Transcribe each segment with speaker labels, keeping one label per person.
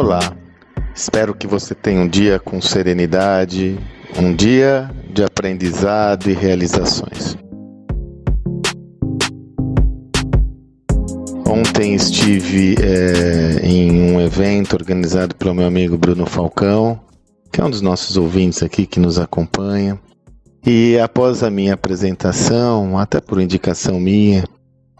Speaker 1: Olá, espero que você tenha um dia com serenidade, um dia de aprendizado e realizações. Ontem estive é, em um evento organizado pelo meu amigo Bruno Falcão, que é um dos nossos ouvintes aqui que nos acompanha. E após a minha apresentação, até por indicação minha,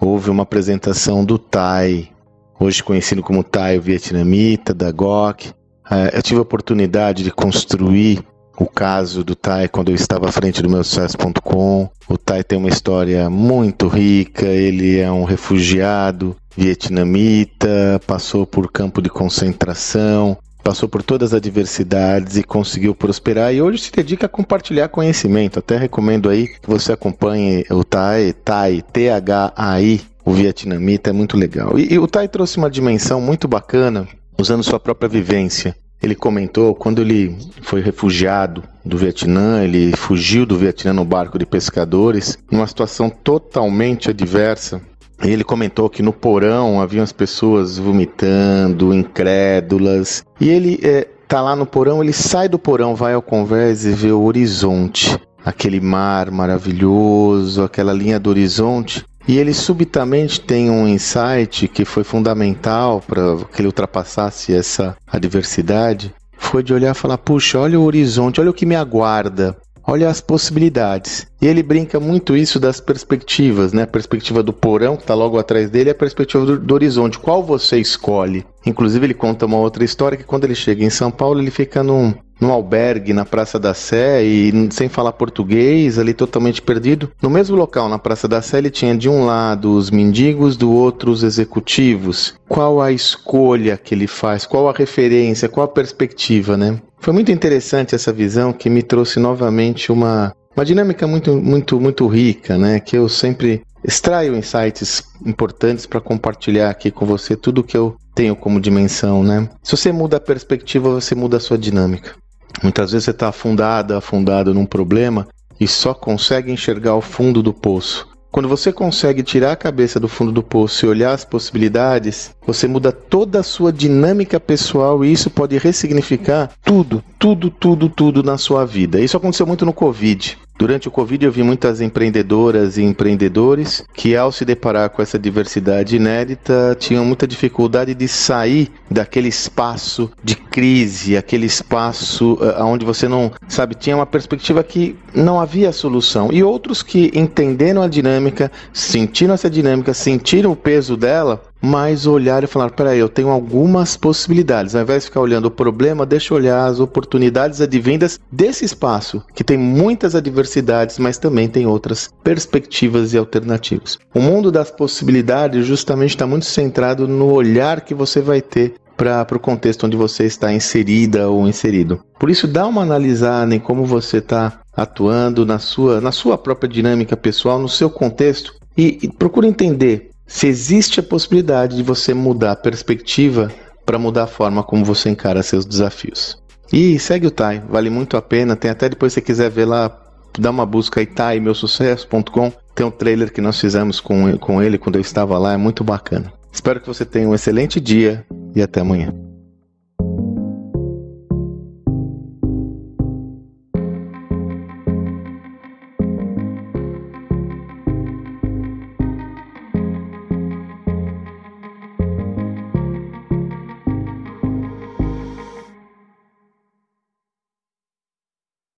Speaker 1: houve uma apresentação do Tai, hoje conhecido como Tai o vietnamita, da GOC. É, eu tive a oportunidade de construir o caso do Tai quando eu estava à frente do meu sucesso.com. O Tai tem uma história muito rica, ele é um refugiado vietnamita, passou por campo de concentração, passou por todas as adversidades e conseguiu prosperar e hoje se dedica a compartilhar conhecimento. Até recomendo aí que você acompanhe o Tai, Tai, T-H-A-I, o vietnamita, é muito legal. E, e o Tai trouxe uma dimensão muito bacana usando sua própria vivência. Ele comentou quando ele foi refugiado do Vietnã, ele fugiu do Vietnã no barco de pescadores, numa situação totalmente adversa. Ele comentou que no porão haviam as pessoas vomitando, incrédulas. E ele é, tá lá no porão, ele sai do porão, vai ao convés e vê o horizonte, aquele mar maravilhoso, aquela linha do horizonte. E ele subitamente tem um insight que foi fundamental para que ele ultrapassasse essa adversidade. Foi de olhar e falar: puxa, olha o horizonte, olha o que me aguarda, olha as possibilidades. E ele brinca muito isso das perspectivas, né? A perspectiva do porão, que está logo atrás dele, e a perspectiva do, do, horizonte. Qual você escolhe? Inclusive, ele conta uma outra história que quando ele chega em São Paulo, ele fica num, num albergue na Praça da Sé e sem falar português, ali totalmente perdido. No mesmo local, na Praça da Sé, ele tinha de um lado os mendigos, do outro os executivos. Qual a escolha que ele faz? Qual a referência? Qual a perspectiva, né? Foi muito interessante essa visão que me trouxe novamente uma uma dinâmica muito muito muito rica, né? Que eu sempre extraio insights importantes para compartilhar aqui com você tudo que eu tenho como dimensão, né? Se você muda a perspectiva, você muda a sua dinâmica. Muitas vezes você está afundado, afundado num problema e só consegue enxergar o fundo do poço. Quando você consegue tirar a cabeça do fundo do poço e olhar as possibilidades, você muda toda a sua dinâmica pessoal e isso pode ressignificar tudo, tudo, tudo, tudo na sua vida. Isso aconteceu muito no Covid. Durante o Covid, eu vi muitas empreendedoras e empreendedores que, ao se deparar com essa diversidade inédita, tinham muita dificuldade de sair daquele espaço de crise, aquele espaço uh, onde você não, sabe, tinha uma perspectiva que não havia solução. E outros que entenderam a dinâmica, sentiram essa dinâmica, sentiram o peso dela mas olhar e falar: peraí, eu tenho algumas possibilidades. Ao invés de ficar olhando o problema, deixa eu olhar as oportunidades advindas desse espaço, que tem muitas adversidades, mas também tem outras perspectivas e alternativas. O mundo das possibilidades justamente está muito centrado no olhar que você vai ter para o contexto onde você está inserida ou inserido. Por isso, dá uma analisada em como você está atuando na sua, na sua própria dinâmica pessoal, no seu contexto e, e procura entender se existe a possibilidade de você mudar a perspectiva para mudar a forma como você encara seus desafios. E segue o Tai, vale muito a pena. Tem até depois se você quiser ver lá, dá uma busca aí, taimeusucesso.com. Tem um trailer que nós fizemos com, com ele quando eu estava lá, é muito bacana. Espero que você tenha um excelente dia e até amanhã.